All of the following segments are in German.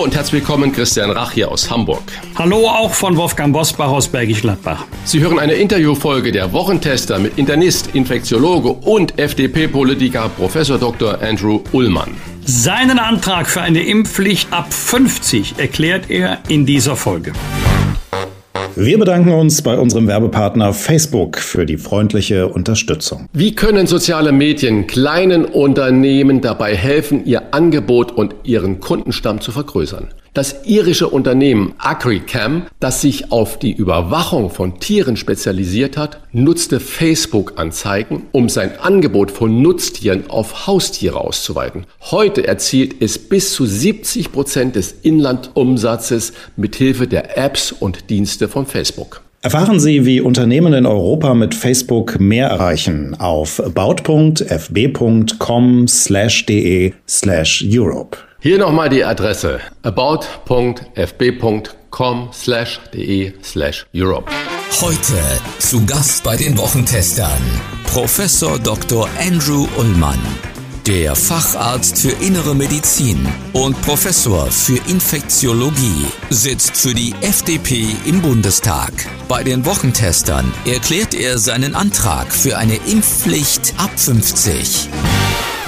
Hallo und herzlich willkommen, Christian Rach hier aus Hamburg. Hallo auch von Wolfgang Bosbach aus Bergisch Gladbach. Sie hören eine Interviewfolge der Wochentester mit Internist, Infektiologe und FDP-Politiker Professor Dr. Andrew Ullmann. Seinen Antrag für eine Impfpflicht ab 50 erklärt er in dieser Folge. Wir bedanken uns bei unserem Werbepartner Facebook für die freundliche Unterstützung. Wie können soziale Medien kleinen Unternehmen dabei helfen, ihr Angebot und ihren Kundenstamm zu vergrößern? Das irische Unternehmen AgriCam, das sich auf die Überwachung von Tieren spezialisiert hat, nutzte Facebook-Anzeigen, um sein Angebot von Nutztieren auf Haustiere auszuweiten. Heute erzielt es bis zu 70 Prozent des Inlandumsatzes mithilfe der Apps und Dienste von Facebook. Erfahren Sie, wie Unternehmen in Europa mit Facebook mehr erreichen auf about.fb.com/de/europe. Hier nochmal die Adresse about.fb.com/de/europe. slash Heute zu Gast bei den Wochentestern Professor Dr. Andrew Ullmann, der Facharzt für Innere Medizin und Professor für Infektiologie, sitzt für die FDP im Bundestag. Bei den Wochentestern erklärt er seinen Antrag für eine Impfpflicht ab 50.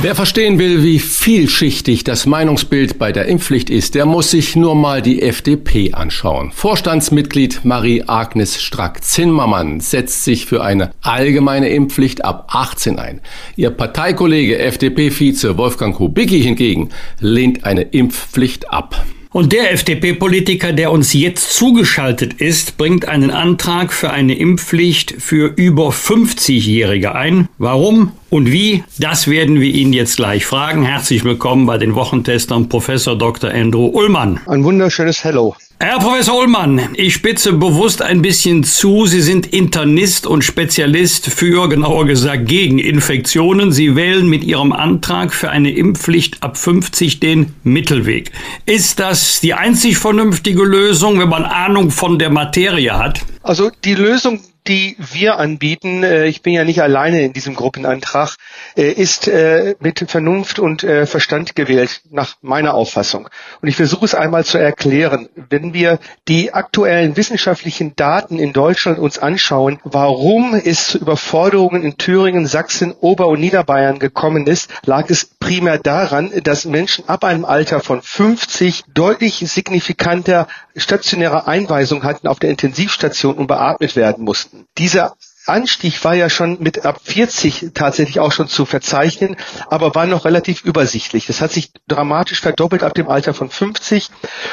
Wer verstehen will, wie vielschichtig das Meinungsbild bei der Impfpflicht ist, der muss sich nur mal die FDP anschauen. Vorstandsmitglied Marie-Agnes Strack-Zimmermann setzt sich für eine allgemeine Impfpflicht ab 18 ein. Ihr Parteikollege FDP-Vize Wolfgang Kubicki hingegen lehnt eine Impfpflicht ab. Und der FDP-Politiker, der uns jetzt zugeschaltet ist, bringt einen Antrag für eine Impfpflicht für über 50-Jährige ein. Warum und wie? Das werden wir ihn jetzt gleich fragen. Herzlich willkommen bei den Wochentestern Professor Dr. Andrew Ullmann. Ein wunderschönes Hello. Herr Professor Ullmann, ich spitze bewusst ein bisschen zu. Sie sind Internist und Spezialist für, genauer gesagt, gegen Infektionen. Sie wählen mit Ihrem Antrag für eine Impfpflicht ab 50 den Mittelweg. Ist das die einzig vernünftige Lösung, wenn man Ahnung von der Materie hat? Also die Lösung die wir anbieten, äh, ich bin ja nicht alleine in diesem Gruppenantrag, äh, ist äh, mit Vernunft und Verstand gewählt, nach meiner Auffassung. Und ich versuche es einmal zu erklären. Wenn wir die aktuellen wissenschaftlichen Daten in Deutschland uns anschauen, warum es zu Überforderungen in Thüringen, Sachsen, Ober- und Niederbayern gekommen ist, lag es primär daran, dass Menschen ab einem Alter von 50 deutlich signifikanter stationäre Einweisung hatten auf der Intensivstation und beatmet werden mussten. Dieser Anstieg war ja schon mit ab 40 tatsächlich auch schon zu verzeichnen, aber war noch relativ übersichtlich. Das hat sich dramatisch verdoppelt ab dem Alter von 50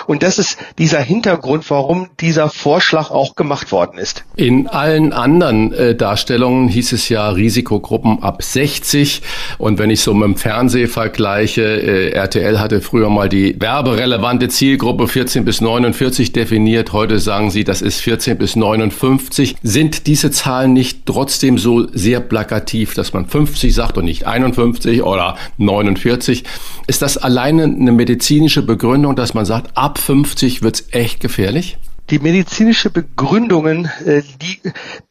und das ist dieser Hintergrund, warum dieser Vorschlag auch gemacht worden ist. In allen anderen äh, Darstellungen hieß es ja Risikogruppen ab 60 und wenn ich so mit dem Fernseh vergleiche, äh, RTL hatte früher mal die werberelevante Zielgruppe 14 bis 49 definiert, heute sagen sie, das ist 14 bis 59. Sind diese Zahlen nicht trotzdem so sehr plakativ, dass man 50 sagt und nicht 51 oder 49? Ist das alleine eine medizinische Begründung, dass man sagt, ab 50 wird's echt gefährlich? Die medizinische Begründungen, äh, die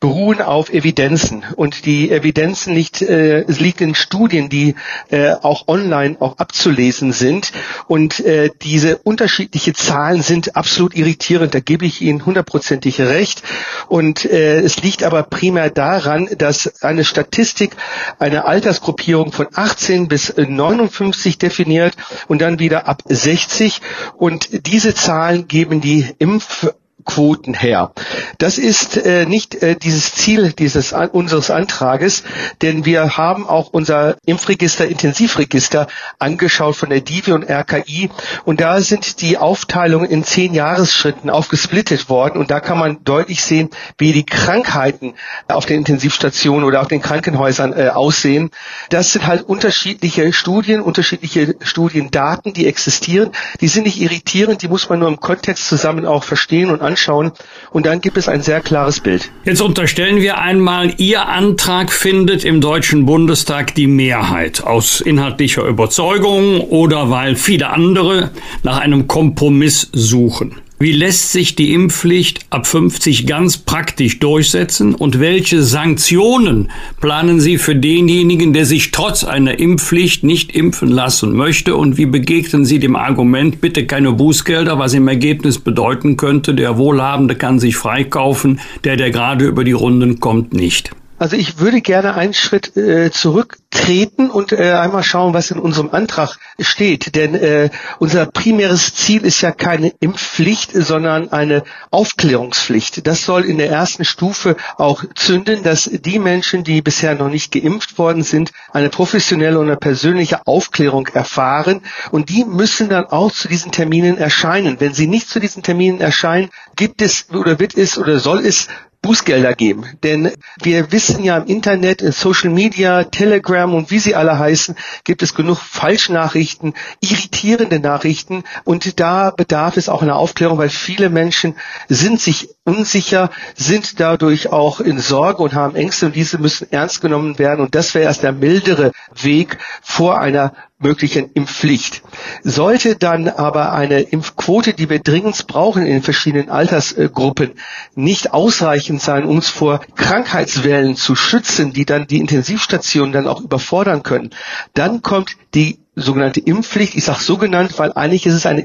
beruhen auf Evidenzen. Und die Evidenzen liegt, äh, liegt in Studien, die äh, auch online auch abzulesen sind. Und äh, diese unterschiedliche Zahlen sind absolut irritierend. Da gebe ich Ihnen hundertprozentig recht. Und äh, es liegt aber primär daran, dass eine Statistik eine Altersgruppierung von 18 bis 59 definiert und dann wieder ab 60 und diese Zahlen geben die Impf Quoten her. Das ist äh, nicht äh, dieses Ziel dieses an, unseres Antrages, denn wir haben auch unser Impfregister, Intensivregister angeschaut von der DIVI und RKI und da sind die Aufteilungen in zehn Jahresschritten aufgesplittet worden und da kann man deutlich sehen, wie die Krankheiten auf den Intensivstationen oder auf den Krankenhäusern äh, aussehen. Das sind halt unterschiedliche Studien, unterschiedliche Studiendaten, die existieren. Die sind nicht irritierend, die muss man nur im Kontext zusammen auch verstehen und anschauen anschauen und dann gibt es ein sehr klares Bild. Jetzt unterstellen wir einmal, Ihr Antrag findet im Deutschen Bundestag die Mehrheit aus inhaltlicher Überzeugung oder weil viele andere nach einem Kompromiss suchen. Wie lässt sich die Impfpflicht ab 50 ganz praktisch durchsetzen und welche Sanktionen planen Sie für denjenigen, der sich trotz einer Impfpflicht nicht impfen lassen möchte und wie begegnen Sie dem Argument, bitte keine Bußgelder, was im Ergebnis bedeuten könnte, der Wohlhabende kann sich freikaufen, der, der gerade über die Runden kommt, nicht? Also ich würde gerne einen Schritt äh, zurücktreten und äh, einmal schauen, was in unserem Antrag steht. Denn äh, unser primäres Ziel ist ja keine Impfpflicht, sondern eine Aufklärungspflicht. Das soll in der ersten Stufe auch zünden, dass die Menschen, die bisher noch nicht geimpft worden sind, eine professionelle und eine persönliche Aufklärung erfahren. Und die müssen dann auch zu diesen Terminen erscheinen. Wenn sie nicht zu diesen Terminen erscheinen, gibt es oder wird es oder soll es Bußgelder geben. Denn wir wissen ja im Internet, in Social Media, Telegram und wie sie alle heißen, gibt es genug Falschnachrichten, irritierende Nachrichten. Und da bedarf es auch einer Aufklärung, weil viele Menschen sind sich unsicher, sind dadurch auch in Sorge und haben Ängste. Und diese müssen ernst genommen werden. Und das wäre erst der mildere Weg vor einer möglichen Impfpflicht. Sollte dann aber eine Impfquote, die wir dringend brauchen in den verschiedenen Altersgruppen, nicht ausreichend sein, uns vor Krankheitswellen zu schützen, die dann die Intensivstationen dann auch überfordern können, dann kommt die sogenannte Impfpflicht. Ich sage sogenannt, weil eigentlich ist es eine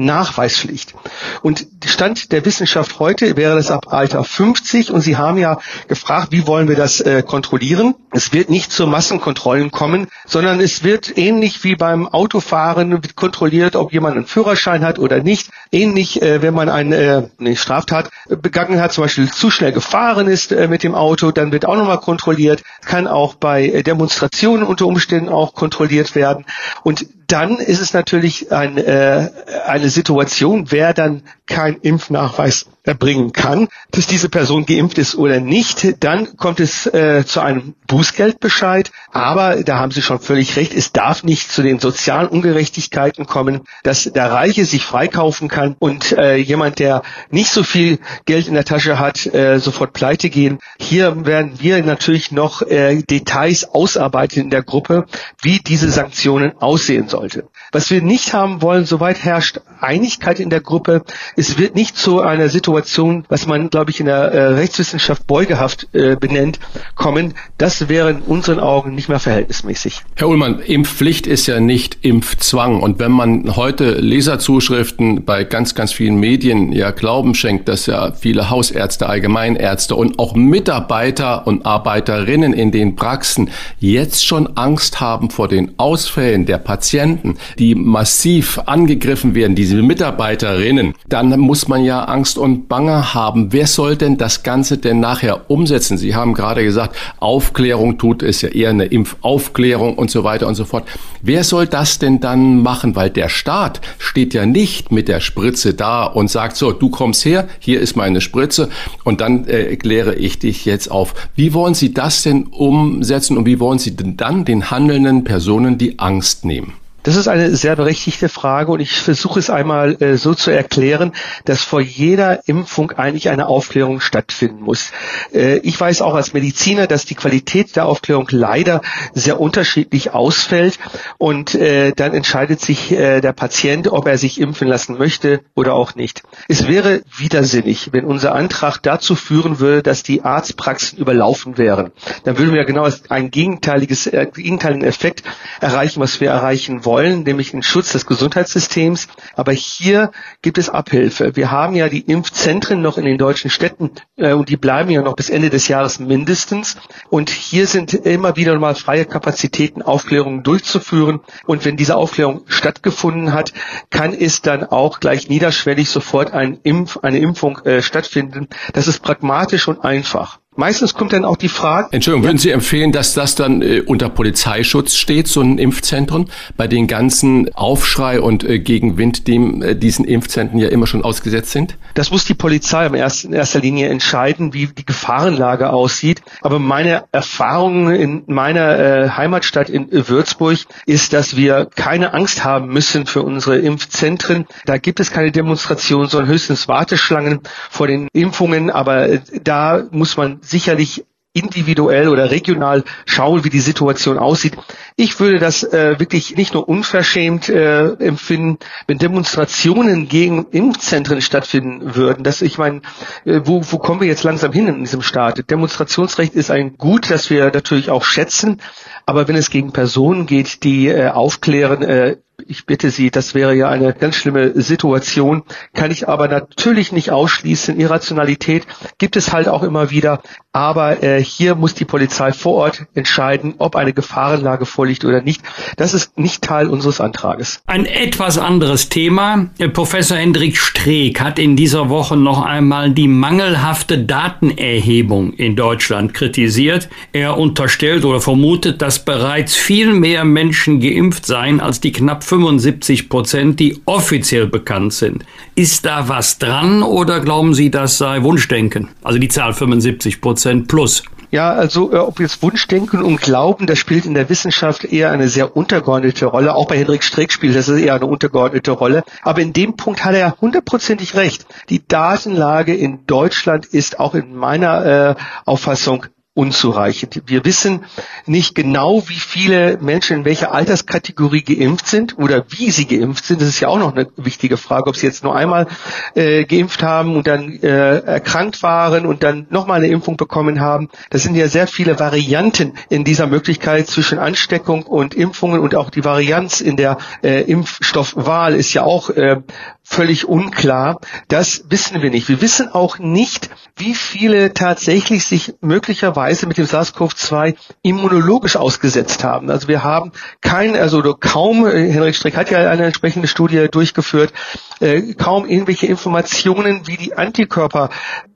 Impfnachweispflicht. Und Stand der Wissenschaft heute wäre das ab Alter 50. Und Sie haben ja gefragt, wie wollen wir das äh, kontrollieren? Es wird nicht zu Massenkontrollen kommen, sondern es wird ähnlich wie beim Autofahren kontrolliert, ob jemand einen Führerschein hat oder nicht. Ähnlich, äh, wenn man eine, äh, eine Straftat begangen hat, zum Beispiel zu schnell gefahren ist äh, mit dem Auto, dann wird auch nochmal kontrolliert. Kann auch bei äh, Demonstrationen unter Umständen auch kontrolliert werden. Und dann ist es natürlich ein, äh, eine Situation, wer dann keinen Impfnachweis erbringen kann, dass diese Person geimpft ist oder nicht, dann kommt es äh, zu einem Bußgeldbescheid. Aber da haben Sie schon völlig recht, es darf nicht zu den sozialen Ungerechtigkeiten kommen, dass der Reiche sich freikaufen kann und äh, jemand, der nicht so viel Geld in der Tasche hat, äh, sofort pleite gehen. Hier werden wir natürlich noch äh, Details ausarbeiten in der Gruppe, wie diese Sanktionen aussehen sollen sollte. Was wir nicht haben wollen, soweit herrscht Einigkeit in der Gruppe. Es wird nicht zu einer Situation, was man, glaube ich, in der äh, Rechtswissenschaft beugehaft äh, benennt, kommen. Das wäre in unseren Augen nicht mehr verhältnismäßig. Herr Ullmann, Impfpflicht ist ja nicht Impfzwang. Und wenn man heute Leserzuschriften bei ganz, ganz vielen Medien ja Glauben schenkt, dass ja viele Hausärzte, Allgemeinärzte und auch Mitarbeiter und Arbeiterinnen in den Praxen jetzt schon Angst haben vor den Ausfällen der Patienten, Patienten, die massiv angegriffen werden, diese Mitarbeiterinnen, dann muss man ja Angst und Bange haben. Wer soll denn das Ganze denn nachher umsetzen? Sie haben gerade gesagt, Aufklärung tut es ja eher eine Impfaufklärung und so weiter und so fort. Wer soll das denn dann machen? Weil der Staat steht ja nicht mit der Spritze da und sagt so, du kommst her, hier ist meine Spritze und dann äh, kläre ich dich jetzt auf. Wie wollen Sie das denn umsetzen und wie wollen Sie denn dann den handelnden Personen die Angst nehmen? Das ist eine sehr berechtigte Frage und ich versuche es einmal äh, so zu erklären, dass vor jeder Impfung eigentlich eine Aufklärung stattfinden muss. Äh, ich weiß auch als Mediziner, dass die Qualität der Aufklärung leider sehr unterschiedlich ausfällt und äh, dann entscheidet sich äh, der Patient, ob er sich impfen lassen möchte oder auch nicht. Es wäre widersinnig, wenn unser Antrag dazu führen würde, dass die Arztpraxen überlaufen wären. Dann würden wir genau einen gegenteiliges, äh, gegenteiligen Effekt erreichen, was wir erreichen wollen wollen, nämlich den Schutz des Gesundheitssystems. Aber hier gibt es Abhilfe. Wir haben ja die Impfzentren noch in den deutschen Städten äh, und die bleiben ja noch bis Ende des Jahres mindestens. Und hier sind immer wieder mal freie Kapazitäten, Aufklärungen durchzuführen. Und wenn diese Aufklärung stattgefunden hat, kann es dann auch gleich niederschwellig sofort ein Impf, eine Impfung äh, stattfinden. Das ist pragmatisch und einfach. Meistens kommt dann auch die Frage. Entschuldigung, würden Sie empfehlen, dass das dann äh, unter Polizeischutz steht, so ein Impfzentrum, bei den ganzen Aufschrei und äh, Gegenwind, dem äh, diesen Impfzentren ja immer schon ausgesetzt sind? Das muss die Polizei in erster Linie entscheiden, wie die Gefahrenlage aussieht. Aber meine Erfahrung in meiner äh, Heimatstadt in Würzburg ist, dass wir keine Angst haben müssen für unsere Impfzentren. Da gibt es keine Demonstrationen, sondern höchstens Warteschlangen vor den Impfungen. Aber äh, da muss man sicherlich individuell oder regional schauen, wie die Situation aussieht. Ich würde das äh, wirklich nicht nur unverschämt äh, empfinden, wenn Demonstrationen gegen Impfzentren stattfinden würden. Das, ich meine, äh, wo, wo kommen wir jetzt langsam hin in diesem Staat? Demonstrationsrecht ist ein Gut, das wir natürlich auch schätzen, aber wenn es gegen Personen geht, die äh, aufklären, äh, ich bitte Sie, das wäre ja eine ganz schlimme Situation, kann ich aber natürlich nicht ausschließen. Irrationalität gibt es halt auch immer wieder. Aber äh, hier muss die Polizei vor Ort entscheiden, ob eine Gefahrenlage vorliegt oder nicht. Das ist nicht Teil unseres Antrages. Ein etwas anderes Thema. Professor Hendrik Streeck hat in dieser Woche noch einmal die mangelhafte Datenerhebung in Deutschland kritisiert. Er unterstellt oder vermutet, dass bereits viel mehr Menschen geimpft seien als die knapp 75 Prozent, die offiziell bekannt sind. Ist da was dran oder glauben Sie, das sei Wunschdenken? Also die Zahl 75 Prozent. Prozent plus. Ja, also äh, ob jetzt Wunschdenken und Glauben, das spielt in der Wissenschaft eher eine sehr untergeordnete Rolle. Auch bei Henrik Streeck spielt das eher eine untergeordnete Rolle. Aber in dem Punkt hat er hundertprozentig recht. Die Datenlage in Deutschland ist auch in meiner äh, Auffassung unzureichend. Wir wissen nicht genau, wie viele Menschen in welcher Alterskategorie geimpft sind oder wie sie geimpft sind. Das ist ja auch noch eine wichtige Frage, ob sie jetzt nur einmal äh, geimpft haben und dann äh, erkrankt waren und dann nochmal eine Impfung bekommen haben. Das sind ja sehr viele Varianten in dieser Möglichkeit zwischen Ansteckung und Impfungen und auch die Varianz in der äh, Impfstoffwahl ist ja auch äh, völlig unklar. Das wissen wir nicht. Wir wissen auch nicht, wie viele tatsächlich sich möglicherweise mit dem SARS-CoV-2 immunologisch ausgesetzt haben. Also wir haben kein, also kaum, äh, Henrik Strick hat ja eine entsprechende Studie durchgeführt, äh, kaum irgendwelche Informationen, wie die Antikörper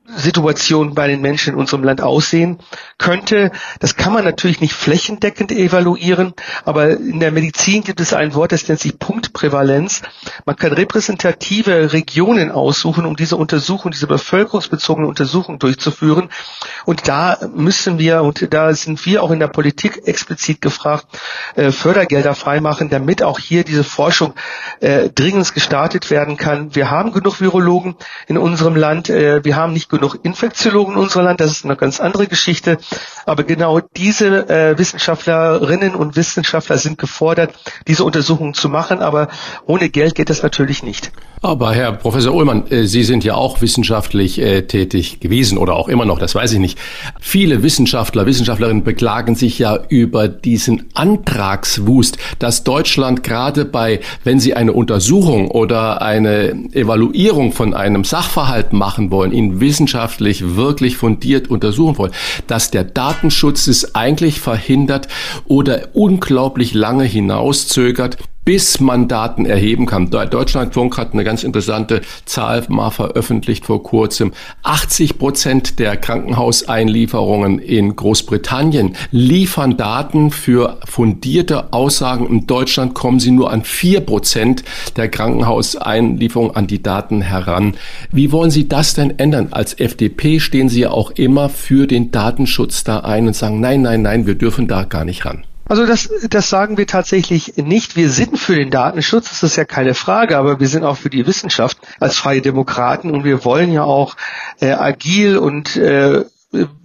Situation bei den Menschen in unserem Land aussehen könnte. Das kann man natürlich nicht flächendeckend evaluieren, aber in der Medizin gibt es ein Wort, das nennt sich Punktprävalenz. Man kann repräsentative Regionen aussuchen, um diese Untersuchung, diese bevölkerungsbezogene Untersuchung durchzuführen. Und da müssen wir, und da sind wir auch in der Politik explizit gefragt, äh, Fördergelder freimachen, damit auch hier diese Forschung äh, dringend gestartet werden kann. Wir haben genug Virologen in unserem Land. Äh, wir haben nicht genug Infektiologen in unserem Land, das ist eine ganz andere Geschichte. Aber genau diese äh, Wissenschaftlerinnen und Wissenschaftler sind gefordert, diese Untersuchungen zu machen. Aber ohne Geld geht das natürlich nicht. Aber Herr Professor Ullmann, äh, Sie sind ja auch wissenschaftlich äh, tätig gewesen oder auch immer noch, das weiß ich nicht. Viele Wissenschaftler, Wissenschaftlerinnen beklagen sich ja über diesen Antragswust, dass Deutschland gerade bei, wenn sie eine Untersuchung oder eine Evaluierung von einem Sachverhalt machen wollen, ihn wissenschaftlich wirklich fundiert untersuchen wollen, dass der Datenschutz es eigentlich verhindert oder unglaublich lange hinauszögert, bis man Daten erheben kann. Deutschlandfunk hat eine ganz interessante Zahl mal veröffentlicht vor kurzem. 80 Prozent der Krankenhauseinlieferungen in Großbritannien liefern Daten für fundierte Aussagen. In Deutschland kommen sie nur an vier Prozent der Krankenhauseinlieferungen an die Daten heran. Wie wollen Sie das denn ändern? Als FDP stehen Sie ja auch immer für den Datenschutz da ein und sagen, nein, nein, nein, wir dürfen da gar nicht ran. Also das, das sagen wir tatsächlich nicht. Wir sind für den Datenschutz, das ist ja keine Frage, aber wir sind auch für die Wissenschaft als freie Demokraten und wir wollen ja auch äh, agil und äh,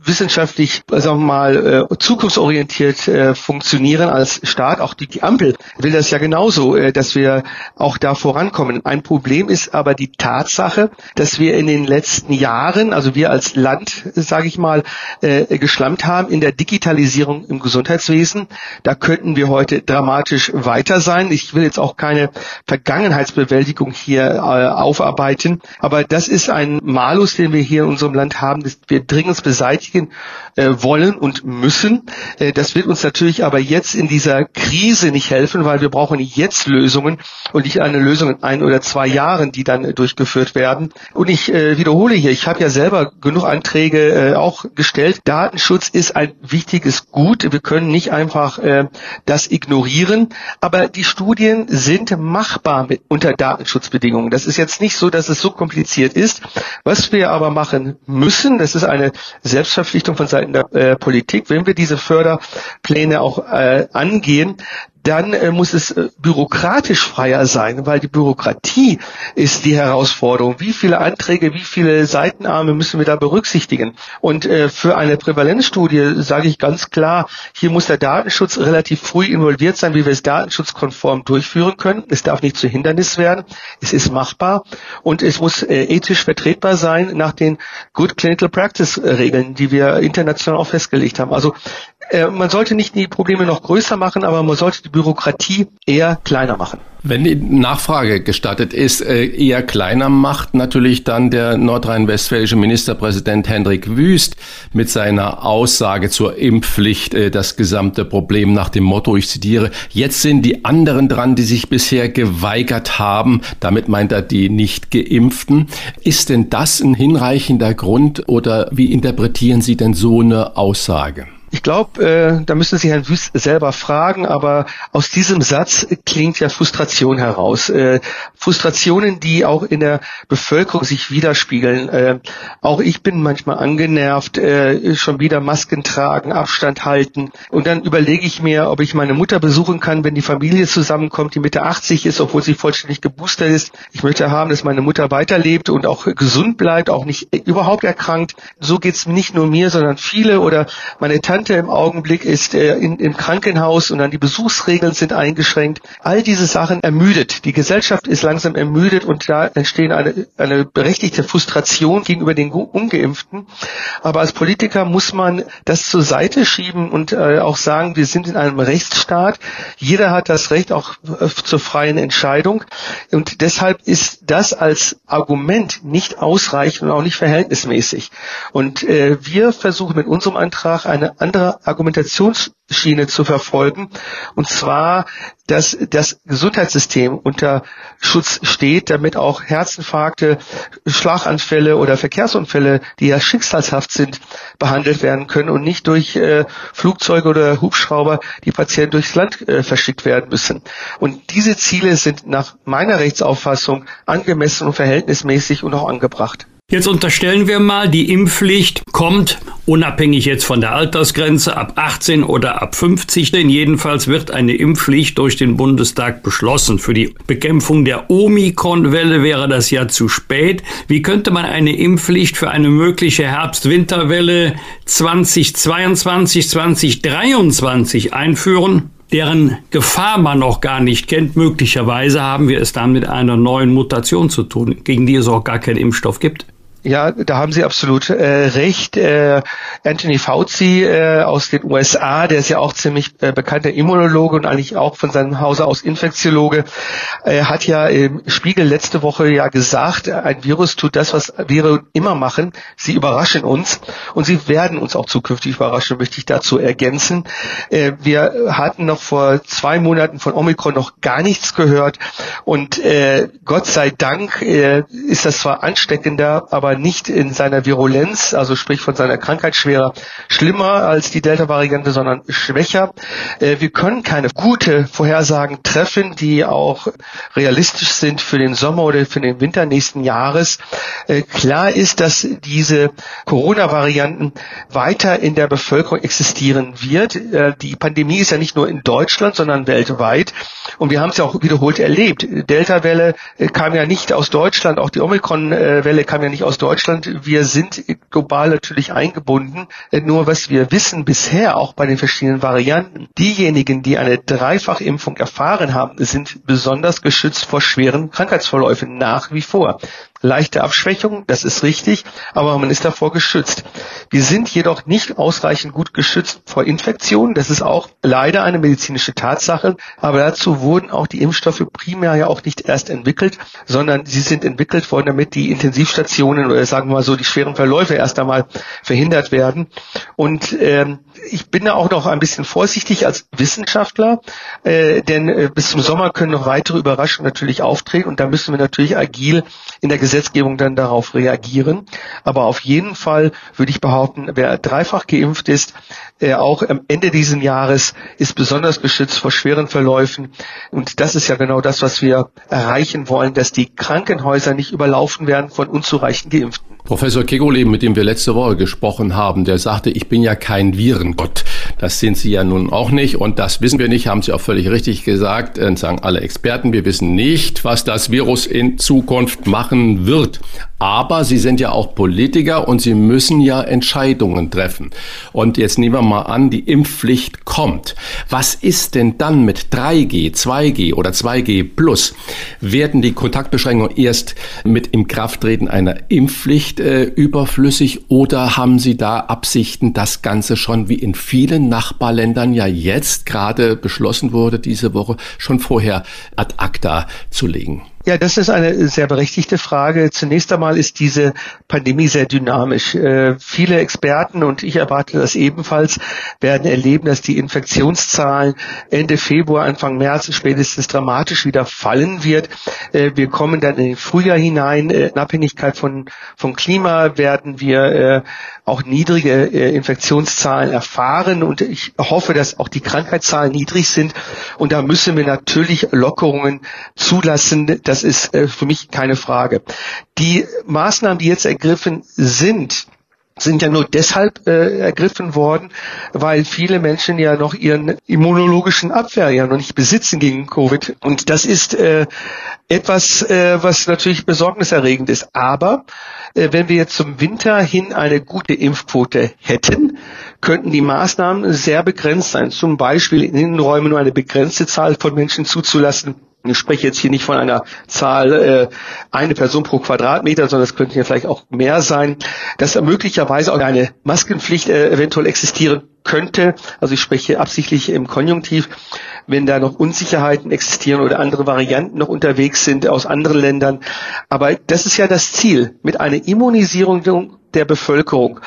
wissenschaftlich, sagen wir mal, äh, zukunftsorientiert äh, funktionieren als Staat. Auch die, die Ampel will das ja genauso, äh, dass wir auch da vorankommen. Ein Problem ist aber die Tatsache, dass wir in den letzten Jahren, also wir als Land, sage ich mal, äh, geschlampt haben in der Digitalisierung im Gesundheitswesen. Da könnten wir heute dramatisch weiter sein. Ich will jetzt auch keine Vergangenheitsbewältigung hier äh, aufarbeiten, aber das ist ein Malus, den wir hier in unserem Land haben, wir dringend beseitigen berücksichtigen äh, wollen und müssen. Äh, das wird uns natürlich aber jetzt in dieser Krise nicht helfen, weil wir brauchen jetzt Lösungen und nicht eine Lösung in ein oder zwei Jahren, die dann äh, durchgeführt werden. Und ich äh, wiederhole hier, ich habe ja selber genug Anträge äh, auch gestellt. Datenschutz ist ein wichtiges Gut. Wir können nicht einfach äh, das ignorieren, aber die Studien sind machbar mit, unter Datenschutzbedingungen. Das ist jetzt nicht so, dass es so kompliziert ist. Was wir aber machen müssen, das ist eine Selbstverpflichtung von Seiten der äh, Politik, wenn wir diese Förderpläne auch äh, angehen, dann äh, muss es äh, bürokratisch freier sein, weil die Bürokratie ist die Herausforderung. Wie viele Anträge, wie viele Seitenarme müssen wir da berücksichtigen? Und äh, für eine Prävalenzstudie sage ich ganz klar, hier muss der Datenschutz relativ früh involviert sein, wie wir es datenschutzkonform durchführen können. Es darf nicht zu Hindernis werden. Es ist machbar und es muss äh, ethisch vertretbar sein nach den Good Clinical Practice Regeln, die wir international auch festgelegt haben. Also äh, man sollte nicht die Probleme noch größer machen, aber man sollte die Bürokratie eher kleiner machen. Wenn die Nachfrage gestattet ist, äh, eher kleiner macht natürlich dann der nordrhein-westfälische Ministerpräsident Hendrik Wüst mit seiner Aussage zur Impfpflicht äh, das gesamte Problem nach dem Motto, ich zitiere, jetzt sind die anderen dran, die sich bisher geweigert haben. Damit meint er die nicht geimpften. Ist denn das ein hinreichender Grund oder wie interpretieren Sie denn so eine Aussage? Ich glaube, äh, da müssen Sie Herrn Wüst selber fragen, aber aus diesem Satz klingt ja Frustration heraus. Äh, Frustrationen, die auch in der Bevölkerung sich widerspiegeln. Äh, auch ich bin manchmal angenervt, äh, schon wieder Masken tragen, Abstand halten. Und dann überlege ich mir, ob ich meine Mutter besuchen kann, wenn die Familie zusammenkommt, die Mitte 80 ist, obwohl sie vollständig geboostert ist. Ich möchte haben, dass meine Mutter weiterlebt und auch gesund bleibt, auch nicht überhaupt erkrankt. So geht's nicht nur mir, sondern viele oder meine Tante Tante im Augenblick ist äh, in, im Krankenhaus und dann die Besuchsregeln sind eingeschränkt. All diese Sachen ermüdet. Die Gesellschaft ist langsam ermüdet und da entstehen eine, eine berechtigte Frustration gegenüber den Ungeimpften. Aber als Politiker muss man das zur Seite schieben und äh, auch sagen, wir sind in einem Rechtsstaat. Jeder hat das Recht auch äh, zur freien Entscheidung. Und deshalb ist das als Argument nicht ausreichend und auch nicht verhältnismäßig. Und äh, wir versuchen mit unserem Antrag eine andere Argumentationsschiene zu verfolgen. Und zwar, dass das Gesundheitssystem unter Schutz steht, damit auch Herzinfarkte, Schlaganfälle oder Verkehrsunfälle, die ja schicksalshaft sind, behandelt werden können und nicht durch äh, Flugzeuge oder Hubschrauber die Patienten durchs Land äh, verschickt werden müssen. Und diese Ziele sind nach meiner Rechtsauffassung angemessen und verhältnismäßig und auch angebracht. Jetzt unterstellen wir mal, die Impfpflicht kommt unabhängig jetzt von der Altersgrenze ab 18 oder ab 50, denn jedenfalls wird eine Impfpflicht durch den Bundestag beschlossen. Für die Bekämpfung der Omikron-Welle wäre das ja zu spät. Wie könnte man eine Impfpflicht für eine mögliche Herbst-Winterwelle 2022, 2023 einführen? deren Gefahr man noch gar nicht kennt. Möglicherweise haben wir es dann mit einer neuen Mutation zu tun, gegen die es auch gar keinen Impfstoff gibt. Ja, da haben Sie absolut äh, recht. Äh, Anthony Fauci äh, aus den USA, der ist ja auch ziemlich äh, bekannter Immunologe und eigentlich auch von seinem Hause aus Infektiologe, äh, hat ja im Spiegel letzte Woche ja gesagt, ein Virus tut das, was Viren immer machen. Sie überraschen uns und sie werden uns auch zukünftig überraschen, möchte ich dazu ergänzen. Äh, wir hatten noch vor zwei Monaten von Omikron noch gar nichts gehört und äh, Gott sei Dank äh, ist das zwar ansteckender, aber aber nicht in seiner Virulenz, also sprich von seiner Krankheitsschwere, schlimmer als die Delta-Variante, sondern schwächer. Äh, wir können keine gute Vorhersagen treffen, die auch realistisch sind für den Sommer oder für den Winter nächsten Jahres. Äh, klar ist, dass diese Corona-Varianten weiter in der Bevölkerung existieren wird. Äh, die Pandemie ist ja nicht nur in Deutschland, sondern weltweit. Und wir haben es ja auch wiederholt erlebt. Delta-Welle kam ja nicht aus Deutschland, auch die Omikron-Welle kam ja nicht aus Deutschland. Wir sind global natürlich eingebunden. Nur was wir wissen bisher, auch bei den verschiedenen Varianten, diejenigen, die eine Dreifachimpfung erfahren haben, sind besonders geschützt vor schweren Krankheitsverläufen nach wie vor leichte Abschwächung, das ist richtig, aber man ist davor geschützt. Wir sind jedoch nicht ausreichend gut geschützt vor Infektionen. Das ist auch leider eine medizinische Tatsache. Aber dazu wurden auch die Impfstoffe primär ja auch nicht erst entwickelt, sondern sie sind entwickelt worden, damit die Intensivstationen oder sagen wir mal so die schweren Verläufe erst einmal verhindert werden. Und ähm, ich bin da auch noch ein bisschen vorsichtig als Wissenschaftler, äh, denn äh, bis zum Sommer können noch weitere Überraschungen natürlich auftreten und da müssen wir natürlich agil in der Gesetzgebung dann darauf reagieren. Aber auf jeden Fall würde ich behaupten, wer dreifach geimpft ist, äh, auch am Ende dieses Jahres ist besonders geschützt vor schweren Verläufen. Und das ist ja genau das, was wir erreichen wollen, dass die Krankenhäuser nicht überlaufen werden von unzureichend Geimpften. Professor Kegole, mit dem wir letzte Woche gesprochen haben, der sagte, ich bin ja kein Virengott. Das sind Sie ja nun auch nicht und das wissen wir nicht, haben Sie auch völlig richtig gesagt, und sagen alle Experten. Wir wissen nicht, was das Virus in Zukunft machen wird. Aber Sie sind ja auch Politiker und Sie müssen ja Entscheidungen treffen. Und jetzt nehmen wir mal an, die Impfpflicht kommt. Was ist denn dann mit 3G, 2G oder 2G plus? Werden die Kontaktbeschränkungen erst mit im Krafttreten einer Impfpflicht äh, überflüssig oder haben Sie da Absichten, das Ganze schon wie in vielen Nachbarländern ja jetzt gerade beschlossen wurde, diese Woche schon vorher ad acta zu legen? Ja, das ist eine sehr berechtigte Frage. Zunächst einmal ist diese Pandemie sehr dynamisch. Äh, viele Experten, und ich erwarte das ebenfalls, werden erleben, dass die Infektionszahlen Ende Februar, Anfang März spätestens dramatisch wieder fallen wird. Äh, wir kommen dann in den Frühjahr hinein. Äh, in Abhängigkeit von, vom Klima werden wir äh, auch niedrige äh, Infektionszahlen erfahren. Und ich hoffe, dass auch die Krankheitszahlen niedrig sind. Und da müssen wir natürlich Lockerungen zulassen das ist äh, für mich keine Frage. Die Maßnahmen, die jetzt ergriffen sind, sind ja nur deshalb äh, ergriffen worden, weil viele Menschen ja noch ihren immunologischen Abwehr ja noch nicht besitzen gegen Covid. Und das ist äh, etwas, äh, was natürlich besorgniserregend ist. Aber äh, wenn wir jetzt zum Winter hin eine gute Impfquote hätten, könnten die Maßnahmen sehr begrenzt sein. Zum Beispiel in Innenräumen nur eine begrenzte Zahl von Menschen zuzulassen ich spreche jetzt hier nicht von einer Zahl äh, eine Person pro Quadratmeter, sondern es könnten ja vielleicht auch mehr sein, dass möglicherweise auch eine Maskenpflicht äh, eventuell existieren könnte. Also ich spreche absichtlich im Konjunktiv, wenn da noch Unsicherheiten existieren oder andere Varianten noch unterwegs sind aus anderen Ländern. Aber das ist ja das Ziel, mit einer Immunisierung der Bevölkerung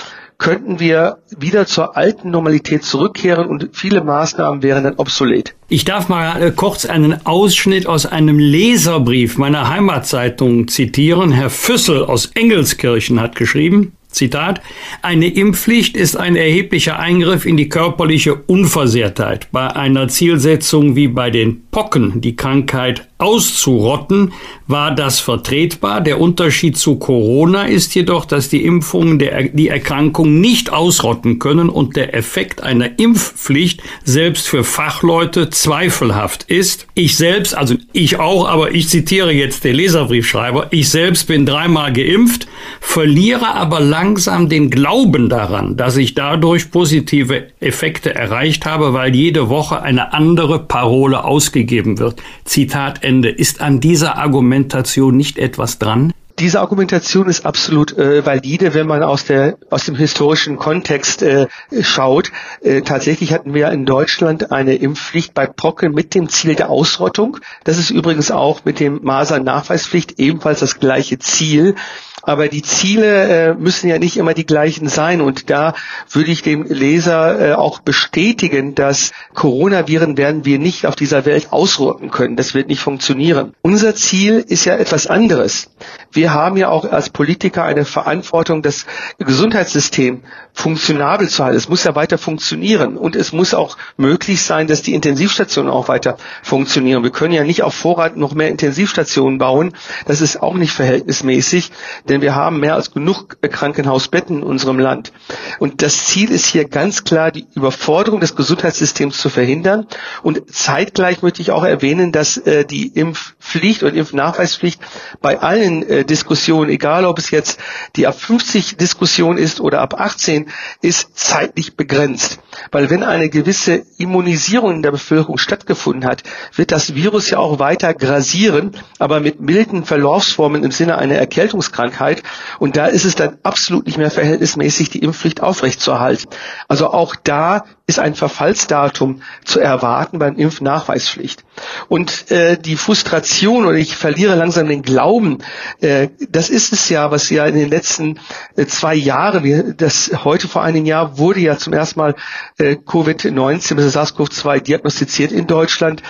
könnten wir wieder zur alten Normalität zurückkehren und viele Maßnahmen wären dann obsolet. Ich darf mal äh, kurz einen Ausschnitt aus einem Leserbrief meiner Heimatzeitung zitieren. Herr Füssel aus Engelskirchen hat geschrieben, Zitat, eine Impfpflicht ist ein erheblicher Eingriff in die körperliche Unversehrtheit. Bei einer Zielsetzung wie bei den Pocken, die Krankheit auszurotten, war das vertretbar. Der Unterschied zu Corona ist jedoch, dass die Impfungen der, die Erkrankung nicht ausrotten können und der Effekt einer Impfpflicht selbst für Fachleute zweifelhaft ist. Ich selbst, also ich auch, aber ich zitiere jetzt den Leserbriefschreiber, ich selbst bin dreimal geimpft, verliere aber langsam den Glauben daran, dass ich dadurch positive Effekte erreicht habe, weil jede Woche eine andere Parole ausgegeben wird. Zitat Ende. Ist an dieser Argumentation nicht etwas dran? Diese Argumentation ist absolut äh, valide, wenn man aus, der, aus dem historischen Kontext äh, schaut. Äh, tatsächlich hatten wir in Deutschland eine Impfpflicht bei Pocken mit dem Ziel der Ausrottung. Das ist übrigens auch mit dem Masern-Nachweispflicht ebenfalls das gleiche Ziel. Aber die Ziele äh, müssen ja nicht immer die gleichen sein. Und da würde ich dem Leser äh, auch bestätigen, dass Coronaviren werden wir nicht auf dieser Welt ausrotten können. Das wird nicht funktionieren. Unser Ziel ist ja etwas anderes. Wir haben ja auch als Politiker eine Verantwortung, das Gesundheitssystem funktionabel zu halten. Es muss ja weiter funktionieren. Und es muss auch möglich sein, dass die Intensivstationen auch weiter funktionieren. Wir können ja nicht auf Vorrat noch mehr Intensivstationen bauen. Das ist auch nicht verhältnismäßig denn wir haben mehr als genug Krankenhausbetten in unserem Land. Und das Ziel ist hier ganz klar, die Überforderung des Gesundheitssystems zu verhindern. Und zeitgleich möchte ich auch erwähnen, dass äh, die Impfpflicht und Impfnachweispflicht bei allen äh, Diskussionen, egal ob es jetzt die ab 50 Diskussion ist oder ab 18, ist zeitlich begrenzt. Weil wenn eine gewisse Immunisierung in der Bevölkerung stattgefunden hat, wird das Virus ja auch weiter grasieren, aber mit milden Verlaufsformen im Sinne einer Erkältungskrankheit Sterblichkeit. Und da ist es dann absolut nicht mehr verhältnismäßig, die Impfpflicht aufrechtzuerhalten. Also auch da ist ein Verfallsdatum zu erwarten beim Impfnachweispflicht. Und äh, die Frustration oder ich verliere langsam den Glauben, äh, das ist es ja, was ja in den letzten äh, zwei Jahren, wir, das heute vor einem Jahr wurde ja zum ersten Mal äh, Covid-19, also SARS-CoV-2 diagnostiziert in Deutschland.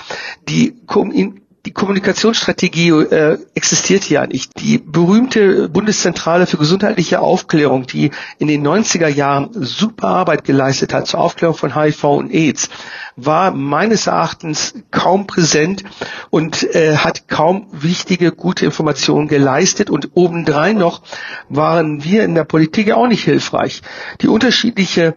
Die die Kommunikationsstrategie äh, existiert ja nicht. Die berühmte Bundeszentrale für gesundheitliche Aufklärung, die in den 90er Jahren super Arbeit geleistet hat zur Aufklärung von HIV und AIDS, war meines Erachtens kaum präsent und äh, hat kaum wichtige, gute Informationen geleistet. Und obendrein noch waren wir in der Politik auch nicht hilfreich. Die unterschiedliche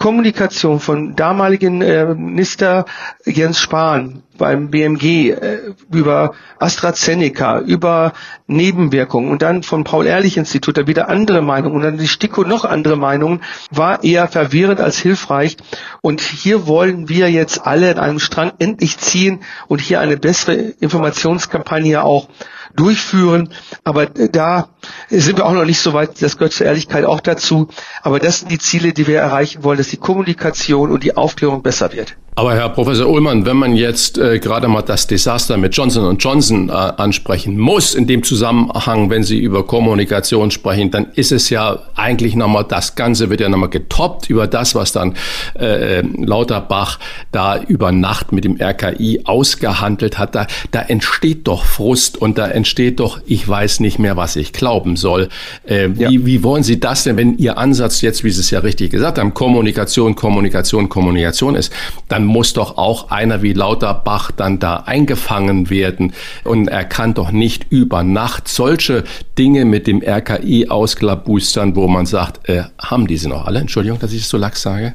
Kommunikation von damaligen äh, Minister Jens Spahn beim BMG äh, über AstraZeneca, über Nebenwirkungen und dann vom Paul-Ehrlich-Institut da wieder andere Meinungen und dann die STIKO noch andere Meinungen, war eher verwirrend als hilfreich. Und hier wollen wir jetzt alle in einem Strang endlich ziehen und hier eine bessere Informationskampagne auch durchführen. Aber da sind wir auch noch nicht so weit. Das gehört zur Ehrlichkeit auch dazu. Aber das sind die Ziele, die wir erreichen wollen, dass die Kommunikation und die Aufklärung besser wird. Aber Herr Professor Ullmann, wenn man jetzt äh, gerade mal das Desaster mit Johnson Johnson äh, ansprechen muss in dem Zusammenhang, wenn Sie über Kommunikation sprechen, dann ist es ja eigentlich nochmal, das Ganze wird ja nochmal getoppt über das, was dann äh, Lauterbach da über Nacht mit dem RKI ausgehandelt hat. Da, da entsteht doch Frust und da entsteht doch, ich weiß nicht mehr, was ich glauben soll. Äh, wie, ja. wie wollen Sie das denn, wenn Ihr Ansatz jetzt, wie Sie es ja richtig gesagt haben, Kommunikation, Kommunikation, Kommunikation ist, dann muss doch auch einer wie Lauterbach dann da eingefangen werden. Und er kann doch nicht über Nacht solche Dinge mit dem RKI ausklabustern, wo man sagt, äh, haben diese noch alle? Entschuldigung, dass ich es so lax sage.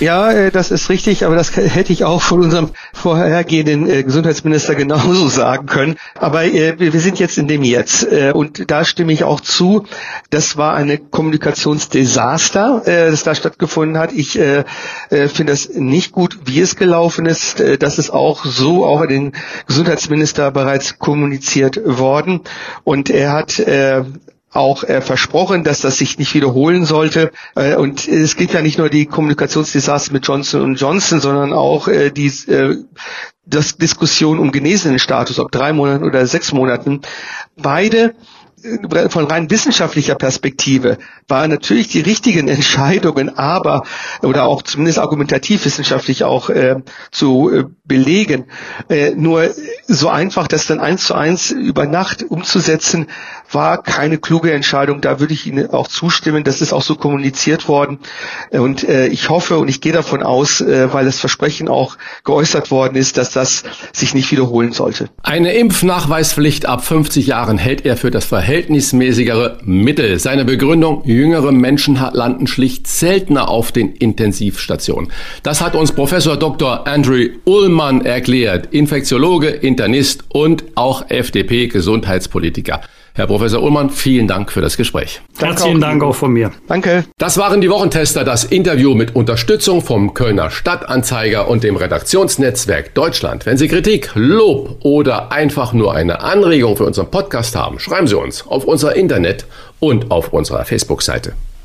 Ja, äh, das ist richtig, aber das hätte ich auch von unserem vorhergehenden äh, Gesundheitsminister genauso sagen können. Aber äh, wir sind jetzt in dem Jetzt und da stimme ich auch zu. Das war eine Kommunikationsdesaster, das da stattgefunden hat. Ich finde das nicht gut, wie es gelaufen ist. Das ist auch so auch an den Gesundheitsminister bereits kommuniziert worden und er hat auch äh, versprochen, dass das sich nicht wiederholen sollte. Äh, und es gibt ja nicht nur die Kommunikationsdesaster mit Johnson Johnson, sondern auch äh, die äh, das Diskussion um genesenen Status, ob drei Monaten oder sechs Monaten. Beide von rein wissenschaftlicher Perspektive waren natürlich die richtigen Entscheidungen, aber oder auch zumindest argumentativ wissenschaftlich auch äh, zu äh, belegen. Äh, nur so einfach, das dann eins zu eins über Nacht umzusetzen, war keine kluge Entscheidung. Da würde ich Ihnen auch zustimmen. Das ist auch so kommuniziert worden. Und äh, ich hoffe und ich gehe davon aus, äh, weil das Versprechen auch geäußert worden ist, dass das sich nicht wiederholen sollte. Eine Impfnachweispflicht ab 50 Jahren hält er für das verhältnismäßigere Mittel. Seine Begründung, jüngere Menschen landen schlicht seltener auf den Intensivstationen. Das hat uns Professor Dr. Andrew Ullmann erklärt, Infektiologe, Internist und auch FDP-Gesundheitspolitiker. Herr Professor Ullmann, vielen Dank für das Gespräch. Herzlichen Dank auch von mir. Danke. Das waren die Wochentester, das Interview mit Unterstützung vom Kölner Stadtanzeiger und dem Redaktionsnetzwerk Deutschland. Wenn Sie Kritik, Lob oder einfach nur eine Anregung für unseren Podcast haben, schreiben Sie uns auf unser Internet und auf unserer Facebook-Seite.